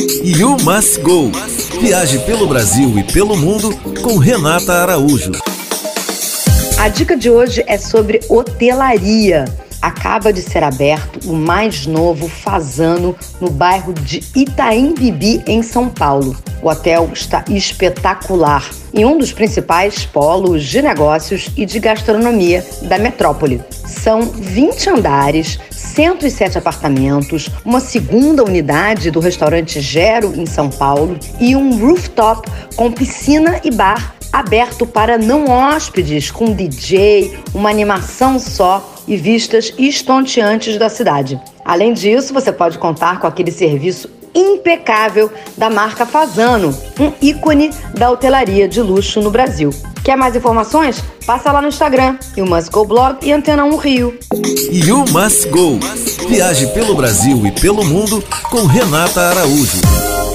You Must Go. Viaje pelo Brasil e pelo mundo com Renata Araújo. A dica de hoje é sobre hotelaria. Acaba de ser aberto o mais novo Fazano no bairro de Itaim Bibi, em São Paulo. O hotel está espetacular e um dos principais polos de negócios e de gastronomia da metrópole. São 20 andares, 107 apartamentos, uma segunda unidade do restaurante Gero em São Paulo e um rooftop com piscina e bar aberto para não hóspedes, com DJ, uma animação só e vistas estonteantes da cidade. Além disso, você pode contar com aquele serviço impecável da marca Fazano, um ícone da hotelaria de luxo no Brasil. Quer mais informações? Passa lá no Instagram, You Must Go Blog e Antena 1 Rio. You Must Go. Viaje pelo Brasil e pelo mundo com Renata Araújo.